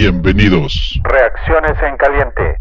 Bienvenidos. Reacciones en caliente.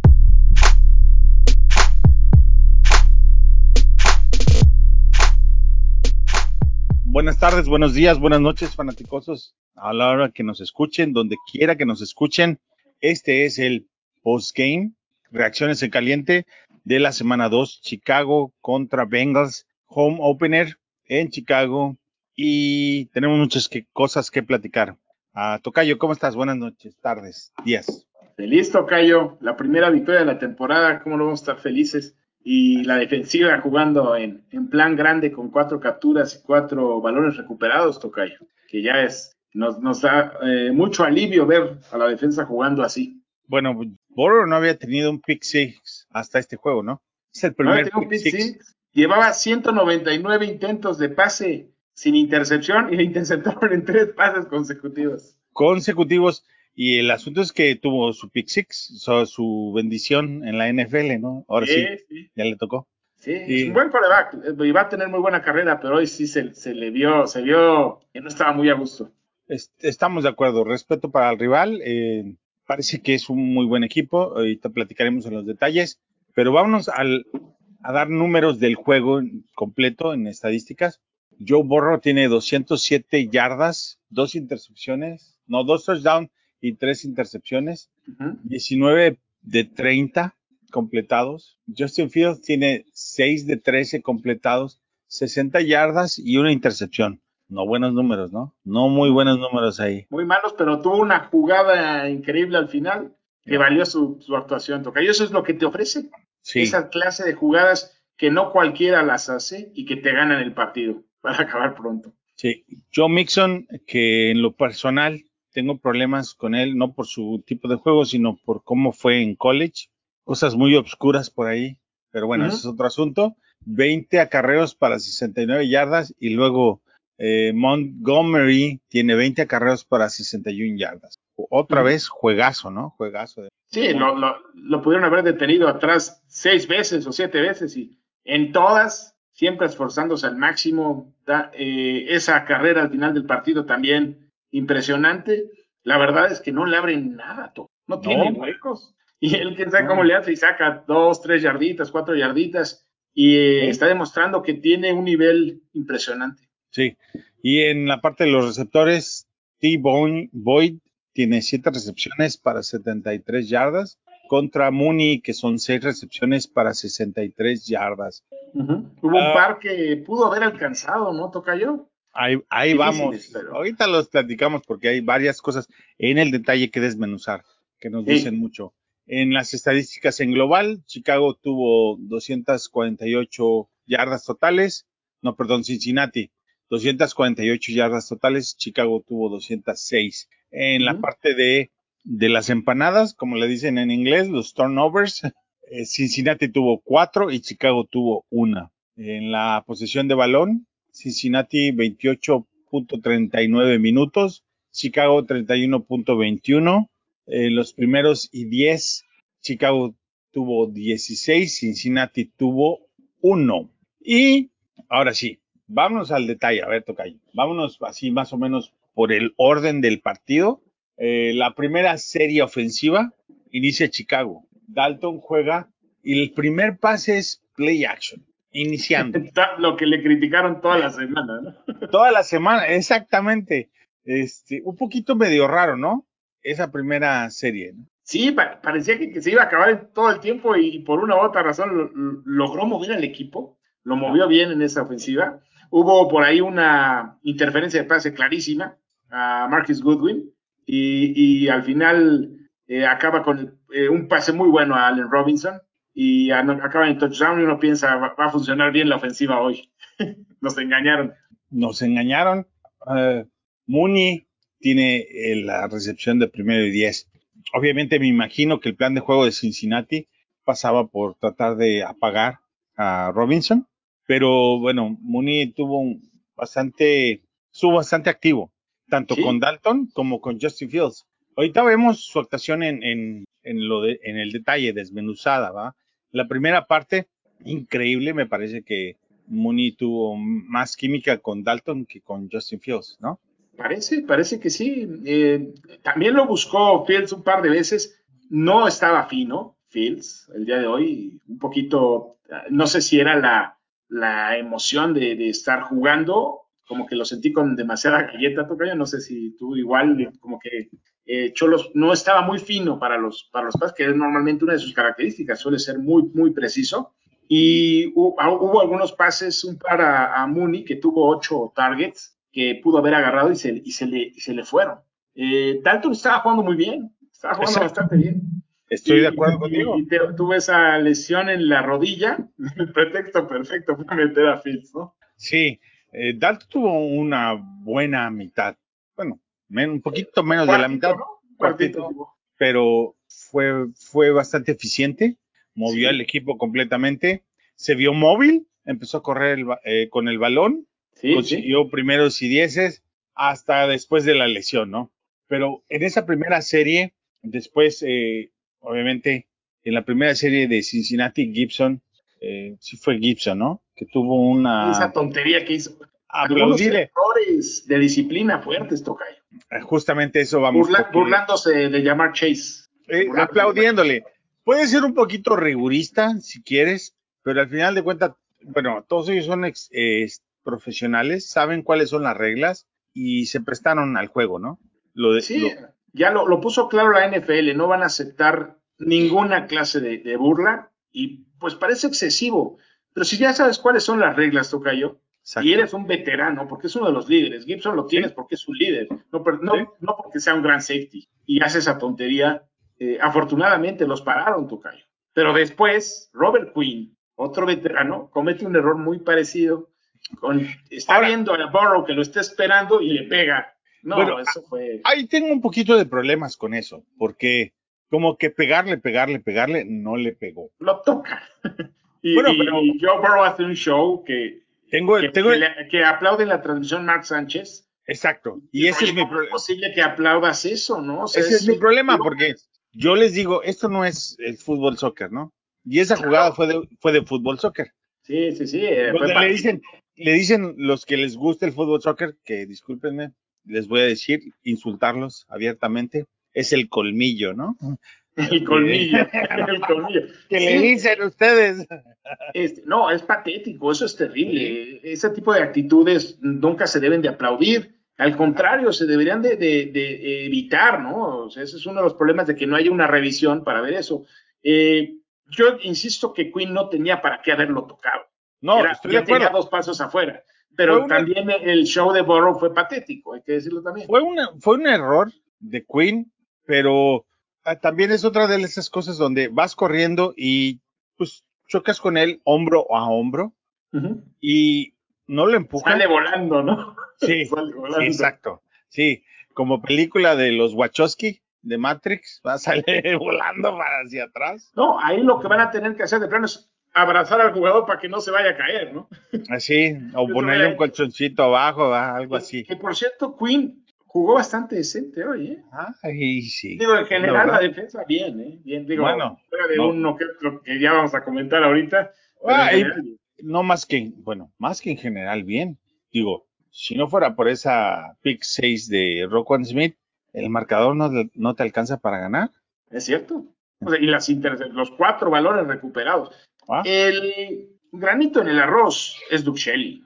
Buenas tardes, buenos días, buenas noches, fanaticosos. A la hora que nos escuchen, donde quiera que nos escuchen, este es el postgame, reacciones en caliente de la semana 2, Chicago contra Bengals, home opener en Chicago. Y tenemos muchas que- cosas que platicar. Ah, Tocayo, ¿cómo estás? Buenas noches, tardes, días. Feliz, Tocayo. La primera victoria de la temporada, ¿cómo no vamos a estar felices? Y la defensiva jugando en, en plan grande con cuatro capturas y cuatro balones recuperados, Tocayo. Que ya es, nos, nos da eh, mucho alivio ver a la defensa jugando así. Bueno, Burrow no había tenido un pick six hasta este juego, ¿no? Es el No, primer un pick pick six. six. Llevaba 199 intentos de pase sin intercepción y le interceptaron en tres pases consecutivos. consecutivos y el asunto es que tuvo su pick six, su, su bendición en la NFL, ¿no? Ahora sí, sí. ya le tocó. Sí, Sí. es un buen coreback. eh, Y va a tener muy buena carrera, pero hoy sí se, se le vio, se vio que no estaba muy a gusto. Es- estamos de acuerdo, respeto para el rival, eh, parece que es un muy buen equipo, ahorita platicaremos en los detalles, pero vámonos al, a dar números del juego completo en estadísticas. Joe Burrow tiene 207 yardas, dos intercepciones, no, dos touchdowns y tres intercepciones. Ujú. 19 de 30 completados. Justin Fields tiene 6 de 13 completados, 60 yardas y una intercepción. No buenos números, ¿no? No muy buenos números ahí. Muy malos, pero tuvo una jugada increíble al final que valió su, su actuación. Tocayo, eso es lo que te ofrece. Sí, Esa clase de jugadas que no cualquiera las hace y que te ganan el partido para acabar pronto. sí. Joe Mixon, que en lo personal tengo problemas con él, no por su tipo de juego, sino por cómo fue en college. Cosas muy obscuras por ahí. Pero bueno, ese es otro asunto. 20 acarreos para 69 yardas y luego eh, Montgomery tiene 20 acarreos para 61 yardas. Otra vez, juegazo, ¿no? Juegazo. De... Sí, lo, lo, lo pudieron haber detenido atrás seis veces o siete veces y en todas, siempre esforzándose al máximo. Da- eh, esa carrera al final del partido también impresionante. La verdad es que no le abren nada, to- no tiene huecos. Y él, quién sabe cómo le hace y saca dos, tres yarditas, cuatro yarditas y eh, Sí. está demostrando que tiene un nivel impresionante. Sí. Y en la parte de los receptores, T. Boy- Boyd tiene 7 recepciones para 73 yardas contra Mooney, que son 6 recepciones para 63 yardas. Hubo Ah. un par que pudo haber alcanzado, ¿no, Tocayo? Ahí, ahí vamos. pero- Ahorita los platicamos porque hay varias cosas en el detalle que desmenuzar, que nos Sí. dicen mucho. En las estadísticas en global, Chicago tuvo 248 yardas totales. No, perdón, Cincinnati. 248 yardas totales, Chicago tuvo 206. En la parte de, de las empanadas, como le dicen en inglés, los turnovers, eh, Cincinnati tuvo cuatro y Chicago tuvo una. En la posesión de balón, Cincinnati 28.39 minutos, Chicago 31.21. Eh, los primeros y 10, Chicago tuvo 16, Cincinnati tuvo 1. Y ahora sí, vámonos al detalle. A ver, Tocayo, vámonos así más o menos por el orden del partido. Eh, la primera serie ofensiva inicia Chicago. Dalton juega y el primer pase es play action, iniciando. Lo que le criticaron toda la semana, ¿no? Toda la semana, exactamente. Este, un poquito medio raro, ¿no? Esa primera serie. ¿no? Sí, pa- parecía que, que se iba a acabar todo el tiempo y, por una u otra razón lo- lo- logró mover al equipo, lo movió bien en esa ofensiva. Hubo por ahí una interferencia de pase clarísima a Marcus Goodwin y, y al final eh, acaba con eh, un pase muy bueno a Allen Robinson y a- acaba en touchdown y uno piensa va, va a funcionar bien la ofensiva hoy. Nos engañaron. Nos engañaron. Eh, Mooney tiene la recepción de primero y diez. Obviamente me imagino que el plan de juego de Cincinnati pasaba por tratar de apagar a Robinson, pero bueno, Mooney tuvo un bastante, estuvo bastante activo, tanto Sí. con Dalton como con Justin Fields. Ahorita vemos su actuación en, en, en lo de, en el detalle, desmenuzada, ¿va? La primera parte, increíble, me parece que Mooney tuvo más química con Dalton que con Justin Fields, ¿no? Parece, parece que sí. Eh, también lo buscó Fields un par de veces. No estaba fino Fields el día de hoy. Un poquito, no sé si era la, la emoción de, de estar jugando como que lo sentí con demasiada galleta, Tocayo, no sé si tú igual, como que eh, Cholos no estaba muy fino para los, para los pases, que es normalmente una de sus características, suele ser muy, muy preciso. Y ah, hubo, algunos pases, un par a, Mooney, que tuvo ocho targets, que pudo haber agarrado y se, y se, le, se le fueron. Eh, Dalton estaba jugando muy bien, estaba jugando bastante bien. Estoy de acuerdo contigo. Y tuve esa lesión en la rodilla, el pretexto perfecto fue meter a Fields, ¿no? Sí, eh, Dalton tuvo una buena mitad. Bueno, un poquito menos de la mitad. pero fue, fue bastante eficiente. Movió al equipo completamente. Se vio móvil. Empezó a correr eh, con el balón. consiguió primeros y dieces hasta después de la lesión, ¿no? Pero en esa primera serie, después, eh, obviamente, en la primera serie de Cincinnati, Gibson, eh, sí fue Gibson, ¿no? Que tuvo una... Esa tontería que hizo. Aplaudirle. errores de disciplina fuertes, Tocayo. Eh, justamente eso vamos. Burlándose de llamar Chase. Eh, aplaudiéndole. Puede ser un poquito rigurista, si quieres, pero al final de cuentas, bueno, todos ellos son profesionales, saben cuáles son las reglas y se prestaron al juego, ¿no? Lo de, sí, ya lo, puso claro la NFL, no van a aceptar ninguna clase de burla y pues parece excesivo. Pero si ya sabes cuáles son las reglas, Tocayo, y eres un veterano, porque es uno de los líderes, Gibson lo tienes porque es un líder, no, no, porque sea un gran safety, y hace esa tontería, eh, afortunadamente los pararon, Tocayo. Pero después, Robert Quinn, otro veterano, comete un error muy parecido. Con, está viendo a Burrow que lo está esperando y le pega. No, eso fue. Ahí tengo un poquito de problemas con eso, porque como que pegarle, pegarle, pegarle, no le pegó. Lo toca. y, bueno, pero, Joe Burrow hace un show que, tengo, que, tengo... que, aplaude la transmisión Mark Sánchez. Exacto. Y ese es mi problema. Es posible que aplaudas eso, ¿no? ese es, mi problema, porque yo les digo, esto no es el fútbol soccer, ¿no? Y esa jugada fue de, fue de fútbol soccer. Sí, sí, sí. Eh, le dicen, le dicen los que les gusta el fútbol soccer, que discúlpenme, les voy a decir, insultarlos abiertamente, es el colmillo, ¿no? El colmillo, el colmillo. ¿Qué le dicen ustedes? Este, no, es patético, eso es terrible. Ese tipo de actitudes nunca se deben de aplaudir. Al contrario, se deberían de, evitar, ¿no? O sea, ese es uno de los problemas de que no haya una revisión para ver eso. Eh, yo insisto que Quinn no tenía para qué haberlo tocado. No, estoy de acuerdo. Tenía dos pasos afuera. Pero también el show de Burrow fue patético, hay que decirlo también. Fue, una, fue un error de Quinn, pero también es otra de esas cosas donde vas corriendo y pues chocas con él hombro a hombro y no lo empujas. Sale volando, ¿no? Sí, exacto. Sí, como película de los Wachowski de Matrix, va a salir volando para hacia atrás. No, ahí lo que van a tener que hacer de plano es abrazar al jugador para que no se vaya a caer, ¿no? Así, o ponerle un colchoncito abajo, algo así. Que por cierto, Queen jugó bastante decente hoy, ¿eh? Ah, sí. Digo, en general la, defensa bien, ¿eh? Bien, digo, bueno, fuera de uno que otro que ya vamos a comentar ahorita. Ah, no más que, bueno, más que en general bien. Digo, si no fuera por esa pick 6 de Roquan Smith, el marcador no, no te alcanza para ganar. Es cierto. O sea, y las los cuatro valores recuperados. Ah. El granito en el arroz es Duxelli.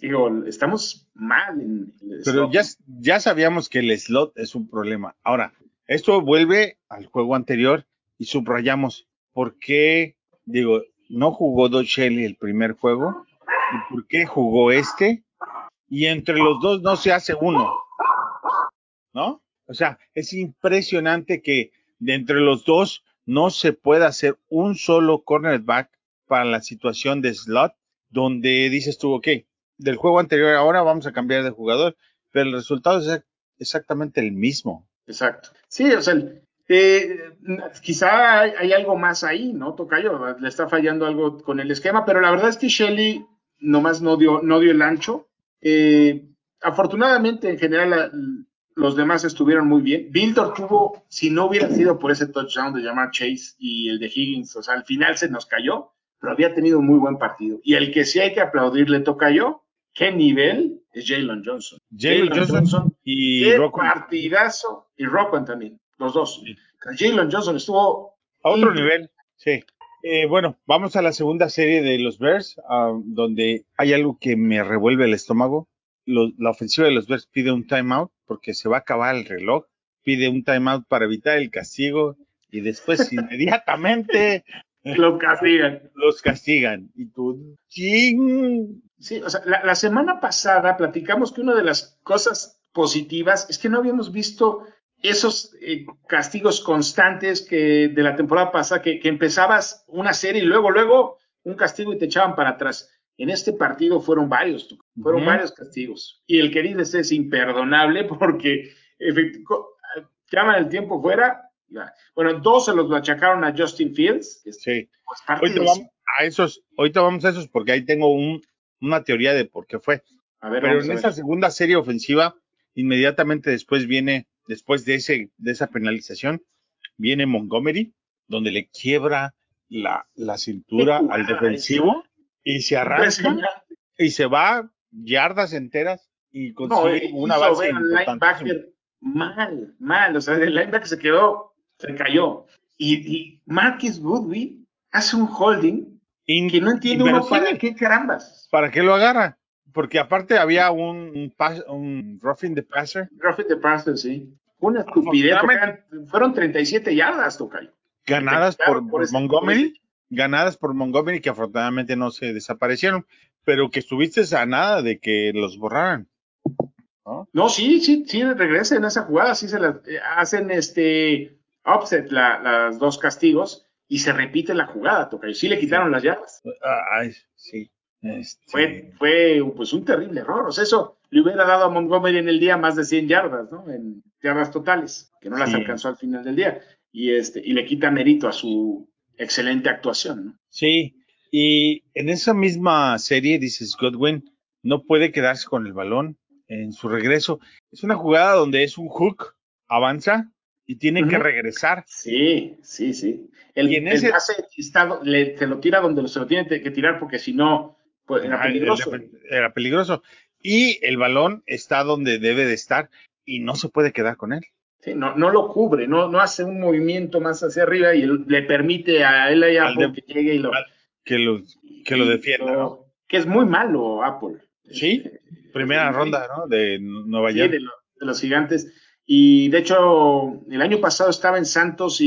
digo, estamos mal en el Pero ya, ya sabíamos que el slot es un problema. Ahora, esto vuelve al juego anterior y subrayamos por qué, digo, no jugó Duxelli el primer juego y por qué jugó este y entre los dos no se hace uno. ¿No? O sea, es impresionante que de entre los dos no se pueda hacer un solo cornerback para la situación de slot, donde dices tú, ok, del juego anterior ahora vamos a cambiar de jugador, pero el resultado es exactamente el mismo. Exacto. Sí, o sea, eh, quizá hay, algo más ahí, ¿no? Tocayo, le está fallando algo con el esquema, pero la verdad es que Shelly nomás no dio, no dio el ancho. Eh, afortunadamente, en general, los demás estuvieron muy bien. Bilder tuvo, si no hubiera sido por ese touchdown de llamar Chase y el de Higgins, o sea, al final se nos cayó pero había tenido un muy buen partido. Y el que sí hay que aplaudir le toca yo, qué nivel es Jalen Johnson. Jalen Johnson, y qué Rocco. partidazo. Y Rockwell también, los dos. Jalen Johnson estuvo A otro Increíble. nivel, sí. Eh, bueno, vamos a la segunda serie de los Bears, ah, donde hay algo que me revuelve el estómago. Lo- la ofensiva de los Bears pide un timeout porque se va a acabar el reloj, pide un timeout para evitar el castigo y después inmediatamente los castigan. los castigan. Y tú, ching. Sí, o sea, la, la semana pasada platicamos que una de las cosas positivas es que no habíamos visto esos eh, castigos constantes que de la temporada pasada, que, que empezabas una serie y luego, luego un castigo y te echaban para atrás. En este partido fueron varios, fueron varios castigos. Y el que dices es imperdonable porque co- llaman el tiempo fuera. Bueno, dos se los achacaron a Justin Fields. Sí. pues, vamos a esos, ahorita vamos a esos porque ahí tengo un, una teoría de por qué fue. A ver, Pero en a ver. esa segunda serie ofensiva, inmediatamente después viene, después de ese, de esa penalización, viene Montgomery, donde le quiebra la, la cintura al defensivo y se arranca y se va yardas enteras y consigue eh, una base linebacker mal, mal. O sea, el linebacker se quedó, se cayó. Y, y Marcus Goodwin hace un holding In- que no entiende uno para qué carambas. ¿Para qué lo agarra? Porque aparte había un, un, pas- un roughing the passer Roughing the passer, sí. Una estupidez. porque eran- fueron 37 yardas, Tocayo. ganadas por, Montgomery, ganadas por Montgomery que afortunadamente no se desaparecieron, pero que estuviste a nada de que los borraran. No, sí, sí, sí, regresa en esa jugada, sí se las eh, hacen este offset la- las dos castigos y se repite la jugada, Tocayo. Sí le quitaron las yardas. Ay, sí. Este, fue, fue pues un terrible error. O sea, eso le hubiera dado a Montgomery en el día más de 100 yardas, ¿no? En yardas totales, que no las Sí. alcanzó al final del día. Y este, y le quita mérito a su excelente actuación, ¿no? Sí, y en esa misma serie, dices Godwin, no puede quedarse con el balón en su regreso. Es una jugada donde es un hook, avanza y tiene que Ujú. regresar. Sí, sí, sí. El, Y en el ese- pase está- le, se lo tira donde se lo tiene que tirar porque si no, pues era peligroso. Era peligroso. Y el balón está donde debe de estar y no se puede quedar con él. Sí, no, no lo cubre, no, no hace un movimiento más hacia arriba y le permite a él y Apple de- que llegue y lo, Que lo, que lo defienda, lo- ¿no? Que es muy malo, Apple. Sí, Este, Primera sí, ronda, ¿no? De Nueva Sí, York. de, lo- de los gigantes. Y de hecho, el año pasado estaba en Santos y,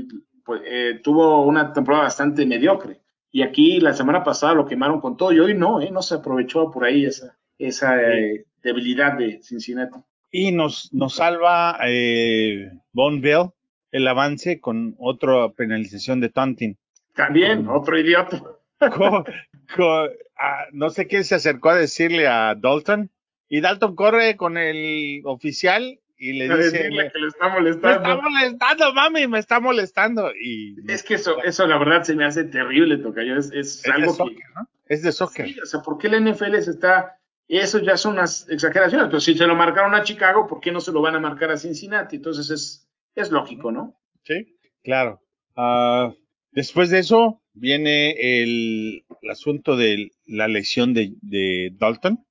y, pues, eh, tuvo una temporada bastante mediocre. Y aquí la semana pasada lo quemaron con todo y hoy no, ¿eh? no se aprovechó por ahí esa, esa eh, debilidad de Cincinnati. Y nos, nos salva eh, Von Bell el avance con otra penalización de taunting. También, otro idiota. Co- co- ah, no sé quién se acercó a decirle a Dalton y Dalton corre con el oficial y le A dice decirle que le está me está molestando. molestando mami me está molestando y Es que eso, eso la verdad se me hace terrible, Tocayo. Es, es es de algo que, soccer, ¿no? Es de soccer. Sí, o sea, ¿por qué el NFL se está.? Eso ya son unas exageraciones. Entonces, si se lo marcaron a Chicago, ¿por qué no se lo van a marcar a Cincinnati? Entonces, es, es lógico, ¿no? Sí, claro. Ah, después de eso viene el, el asunto de la lesión de, de Dalton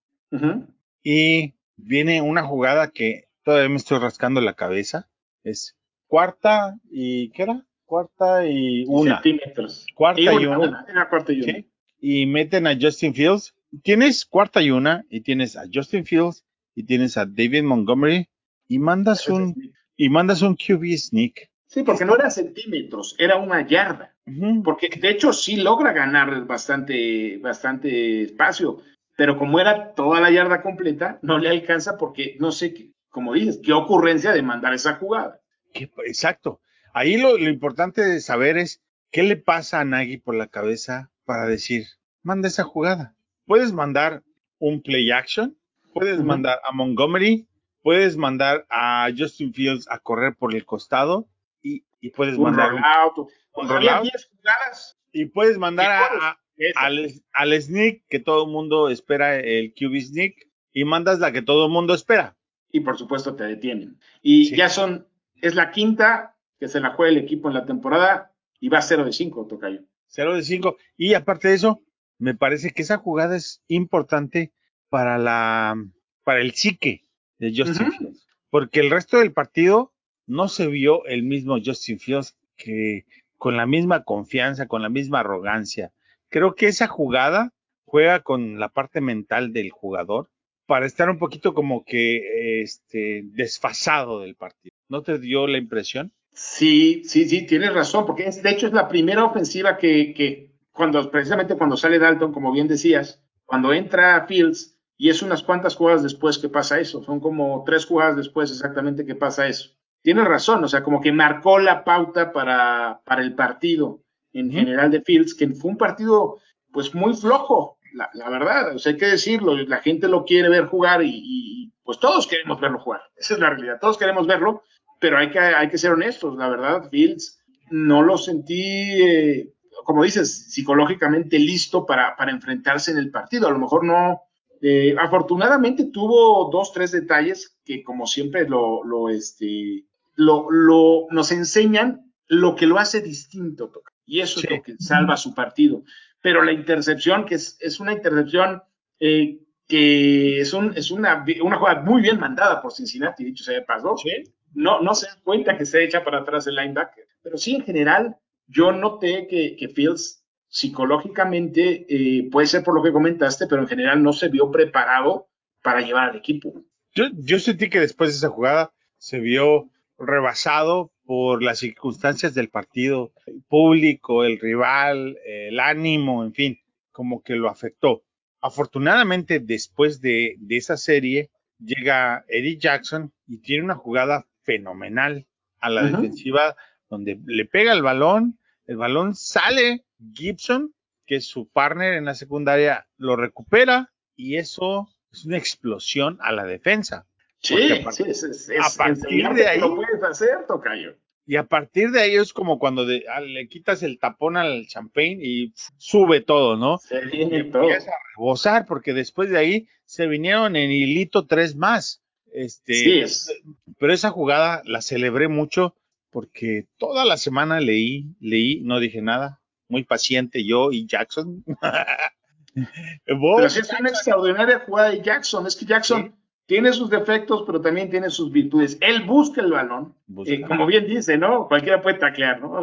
y viene una jugada que todavía me estoy rascando la cabeza. Es cuarta y ¿qué era? Cuarta y una. Centímetros. Cuarta Y y una, una. una, Era cuarta y una. ¿sí? Y meten a Justin Fields. Tienes cuarta y una y tienes a Justin Fields y tienes a David Montgomery y mandas un y mandas un QB sneak. Sí, porque no era centímetros, era una yarda. Porque de hecho sí logra ganar bastante, bastante espacio, pero como era toda la yarda completa, no le alcanza porque no sé, qué, como dices, qué ocurrencia de mandar esa jugada. ¿Qué- Exacto. Ahí lo, lo importante de saber es qué le pasa a Nagy por la cabeza para decir, manda esa jugada. Puedes mandar un play action, puedes mandar a Montgomery, puedes mandar a Justin Fields a correr por el costado y, y puedes Un mandar rollout. un rollout. 10 jugadas. y puedes mandar a- a- al, al sneak que todo el mundo espera el QB sneak y mandas la que todo el mundo espera. Y por supuesto te detienen. Y Sí. ya son, es la quinta que se la juega el equipo en la temporada y va 0 de 5, Tocayo. 0 de 5. Y aparte de eso, me parece que esa jugada es importante para la para el psique de Justin Fields, porque el resto del partido no se vio el mismo Justin Fields que con la misma confianza, con la misma arrogancia. Creo que esa jugada juega con la parte mental del jugador para estar un poquito como que este desfasado del partido. ¿No te dio la impresión? Sí, sí, sí, tienes razón, porque es, de hecho es la primera ofensiva que, que cuando, precisamente cuando sale Dalton, como bien decías, cuando entra Fields, y es unas cuantas jugadas después que pasa eso, son como tres jugadas después exactamente que pasa eso. Tienes razón, o sea, como que marcó la pauta para, para el partido en general de Fields, que fue un partido pues muy flojo, la, la, verdad, o sea, hay que decirlo, la gente lo quiere ver jugar y, y, pues todos queremos verlo jugar, esa es la realidad, todos queremos verlo, pero hay que, hay que ser honestos, la verdad, Fields no lo sentí, eh, como dices, psicológicamente listo para, para, enfrentarse en el partido, a lo mejor no, eh, afortunadamente tuvo dos, tres detalles que como siempre lo, lo, este, lo, lo, nos enseñan lo que lo hace distinto, y eso sí. es lo que salva su partido pero la intercepción, que es, es una intercepción eh, que es, un, es una, una, jugada muy bien mandada por Cincinnati, dicho sea de paso. ¿Sí? No, no se da cuenta que se echa para atrás el linebacker. Pero sí, en general, yo noté que, que Fields psicológicamente eh, puede ser por lo que comentaste, pero en general no se vio preparado para llevar al equipo. Yo, yo sentí que después de esa jugada se vio rebasado por las circunstancias del partido, el público, el rival, el ánimo, en fin, como que lo afectó. Afortunadamente, después de, de esa serie, llega Eddie Jackson y tiene una jugada fenomenal a la uh -huh. defensiva donde le pega el balón, el balón sale, Gibson, que es su partner en la secundaria, lo recupera y eso es una explosión a la defensa. Sí, partir, sí, es, es, a partir de ahí lo puedes hacer, Tocayo. Y a partir de ahí es como cuando de, a, le quitas el tapón al champagne y sube todo, ¿no? Se viene y todo. empieza a rebosar, porque después de ahí se vinieron en hilito tres más. Este, sí, es. Pero esa jugada la celebré mucho porque toda la semana leí, leí, no dije nada, muy paciente yo y Jackson. pero es una extraordinaria jugada de Jackson, es que Jackson... ¿Sí? Tiene sus defectos, pero también tiene sus virtudes. Él busca el balón, busca. Eh, como bien dice, ¿no? Cualquiera puede taclear, ¿no?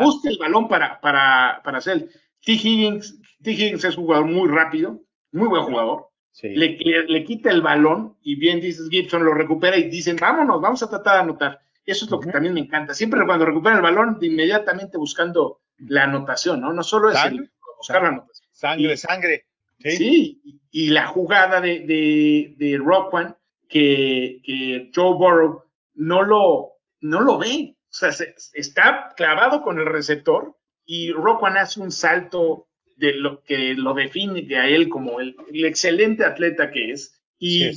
Busca el balón para, para, para hacer. T. Higgins, T. Higgins es un jugador muy rápido, muy buen jugador. Sí. Le, le, le, quita el balón y bien dices Gibson lo recupera y dicen, vámonos, vamos a tratar de anotar. Eso es lo uh -huh. que también me encanta. Siempre cuando recupera el balón, de inmediatamente buscando la anotación, ¿no? No solo es el, buscar la anotación. Sangre, sangre. Sí, sí y la jugada de, de, de Rockwan que, que, Joe Burrow no lo, no lo ve. O sea, se, está clavado con el receptor y Rockwan hace un salto de lo que lo define a él como el, el excelente atleta que es y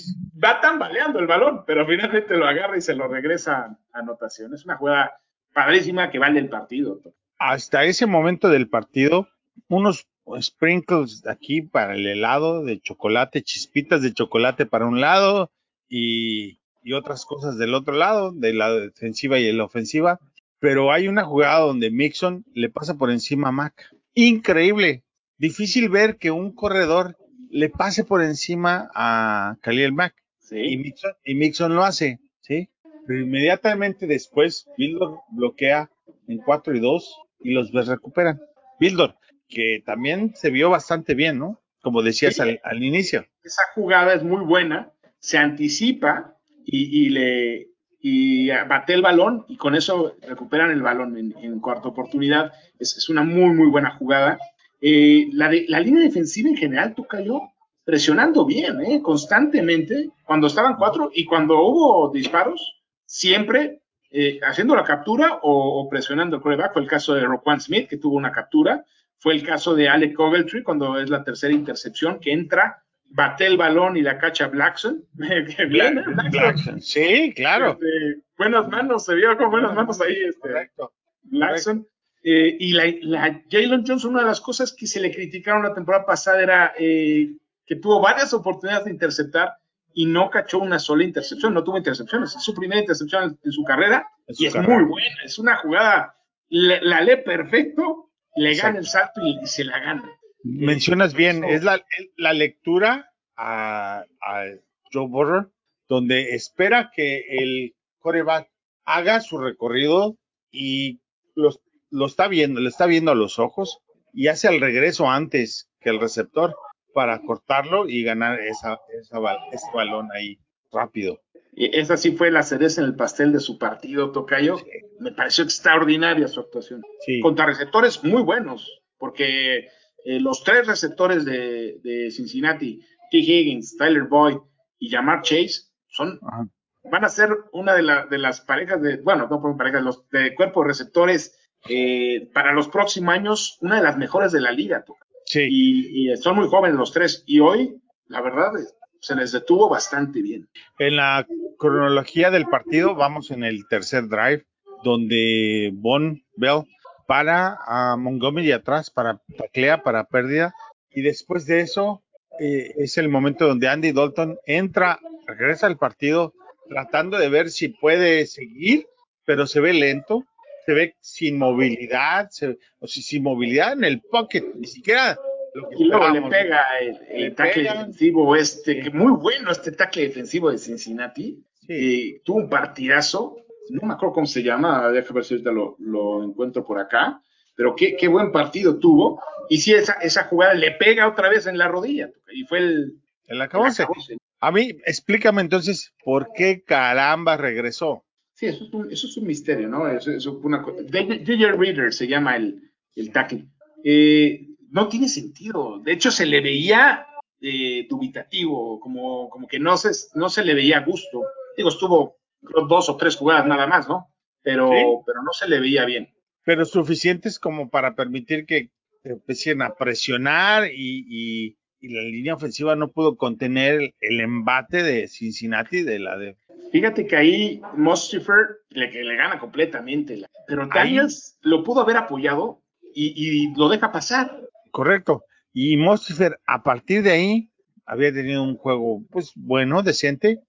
va tambaleando el balón, pero finalmente lo agarra y se lo regresa a anotación. Es una jugada padrísima que vale el partido. Hasta ese momento del partido, unos sprinkles aquí para el helado de chocolate, chispitas de chocolate para un lado y, y, otras cosas del otro lado, de la defensiva y de la ofensiva. Pero hay una jugada donde Mixon le pasa por encima a Mac. Increíble. Difícil ver que un corredor le pase por encima a Khalil Mack. Sí. Y, Mixon, y Mixon lo hace, ¿sí? Pero inmediatamente después, Bildor bloquea en 4 y 2 y los recuperan. Bildor, que también se vio bastante bien, ¿no? Como decías sí, al, al, inicio. Esa jugada es muy buena, se anticipa y, y le y bate el balón y con eso recuperan el balón en, en cuarta oportunidad. Es, es, una muy, muy buena jugada. Eh, la, de, la, línea defensiva en general cayó presionando bien, ¿eh? constantemente, cuando estaban cuatro y cuando hubo disparos, siempre eh, haciendo la captura o, o, presionando el coreback. Fue el caso de Roquan Smith, que tuvo una captura. Fue el caso de Alec Ogletree, cuando es la tercera intercepción, que entra, bate el balón y la cacha Blackson. bien, ¿eh? Blackson. Blackson. Sí, claro. Este, buenas manos, se vio con buenas manos ahí. Este, Correcto. Blackson. Correcto. Eh, y la, la Jalen Johnson, una de las cosas que se le criticaron la temporada pasada era eh, que tuvo varias oportunidades de interceptar y no cachó una sola intercepción, no tuvo intercepciones. Es su primera intercepción en, en su carrera en su y carrera. es muy buena. Es una jugada, la, la lee perfecto, le gana el salto y, y, se la gana. Mencionas bien, es la, la lectura a, a Joe Burrow, donde espera que el coreback haga su recorrido y los, lo está viendo, le está viendo a los ojos y hace el regreso antes que el receptor para cortarlo y ganar esa, esa, ese balón ahí rápido. Esa sí fue la cereza en el pastel de su partido, Tocayo. Sí. Me pareció extraordinaria su actuación. Sí. Contra receptores muy buenos, porque eh, los tres receptores de, de, Cincinnati, T. Higgins, Tyler Boyd y Jamar Chase, son, Ajá. van a ser una de, la, de, las parejas de, bueno, no parejas, los de cuerpo de receptores eh, para los próximos años, una de las mejores de la liga. Sí. Y, y son muy jóvenes los tres. Y hoy, la verdad, se les detuvo bastante bien. En la cronología del partido, vamos en el tercer drive, donde Von Bell para a Montgomery atrás para taclea, para pérdida, y después de eso eh, es el momento donde Andy Dalton entra, regresa al partido, tratando de ver si puede seguir, pero se ve lento, se ve sin movilidad, o si, sin movilidad en el pocket, ni siquiera y luego le pega el, el le tackle defensivo este, sí. que muy bueno este tackle defensivo de Cincinnati. Sí. Tuvo un partidazo, no me acuerdo cómo se llama, déjame ver si ahorita lo, lo encuentro por acá, pero qué, qué, buen partido tuvo. Y sí, esa, esa jugada le pega otra vez en la rodilla, y fue el... El acabose. A mí, explícame entonces, ¿por qué caramba regresó? Sí, eso es un, eso es un misterio, ¿no? Eso, eso fue una DJ Reader se llama el, el tackle. Eh, no tiene sentido. De hecho, se le veía eh, dubitativo, como, como que no se, no se le veía gusto. Digo, estuvo creo, dos o tres jugadas nada más, ¿no? Pero, ¿Sí? pero no se le veía bien. Pero suficientes como para permitir que empiecen a presionar y, y, y, la línea ofensiva no pudo contener el, el, embate de Cincinnati de la de. Fíjate que ahí Mostifer le, le gana completamente, pero Daniels ahí... lo pudo haber apoyado y, y, lo deja pasar. Correcto. Y Mostifer, a partir de ahí, había tenido un juego, pues bueno, decente,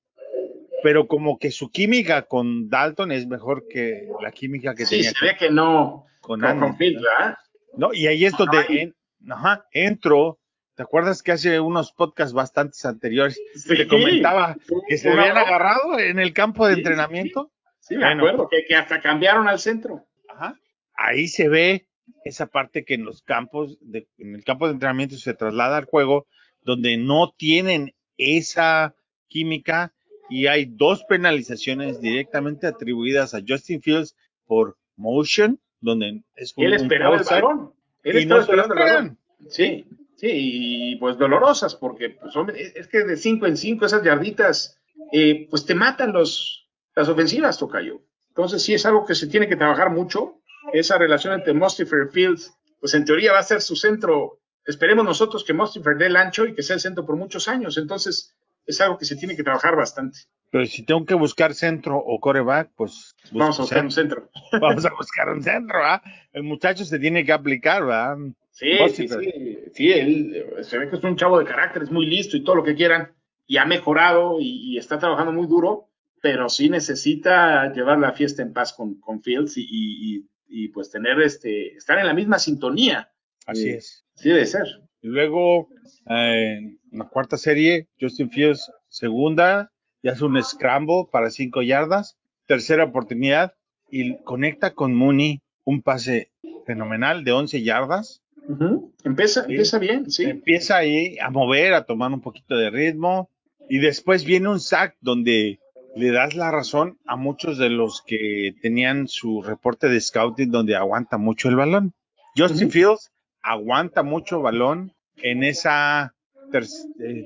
pero como que su química con Dalton es mejor que la química que sí, tenía. Sí, se ve que no. Con, con, con Phil, ¿verdad? No, y ahí es donde en, ajá, entro. ¿Te acuerdas que hace unos podcasts bastantes anteriores sí, te comentaba que se habían agarrado en el campo de entrenamiento? Sí, me bueno, acuerdo, que, que hasta cambiaron al centro. Ajá. Ahí se ve esa parte que en los campos, de, en el campo de entrenamiento se traslada al juego, donde no tienen esa química y hay dos penalizaciones directamente atribuidas a Justin Fields por motion, donde es un, él esperaba el balón. Él y no esperando el balón. Sí, sí, y pues dolorosas, porque pues, hombre, es que de cinco en cinco esas yarditas, eh, pues te matan los, las ofensivas, Tocayo. Entonces sí es algo que se tiene que trabajar mucho esa relación entre Mustifer y Fields, pues en teoría va a ser su centro. Esperemos nosotros que Mustifer dé el ancho y que sea el centro por muchos años. Entonces, es algo que se tiene que trabajar bastante. Pero si tengo que buscar centro o coreback, pues. Vamos a buscar un centro. Vamos a buscar un centro, ¿ah? El muchacho se tiene que aplicar, ¿verdad? Sí, sí, sí. Sí, él se ve que es un chavo de carácter, es muy listo y todo lo que quieran. Y ha mejorado y, y está trabajando muy duro, pero sí necesita llevar la fiesta en paz con, con Fields y, y, y pues tener este, estar en la misma sintonía. Así eh, es. Sí debe ser. Y luego, eh, en la cuarta serie, Justin Fields, segunda, y hace un scramble para cinco yardas, tercera oportunidad, y conecta con Mooney un pase fenomenal de 11 yardas. Uh -huh. Empieza, ¿sí? empieza bien, sí. Empieza ahí a mover, a tomar un poquito de ritmo, y después viene un sack donde le das la razón a muchos de los que tenían su reporte de scouting donde aguanta mucho el balón. Justin uh -huh. Fields aguanta mucho balón en esa ter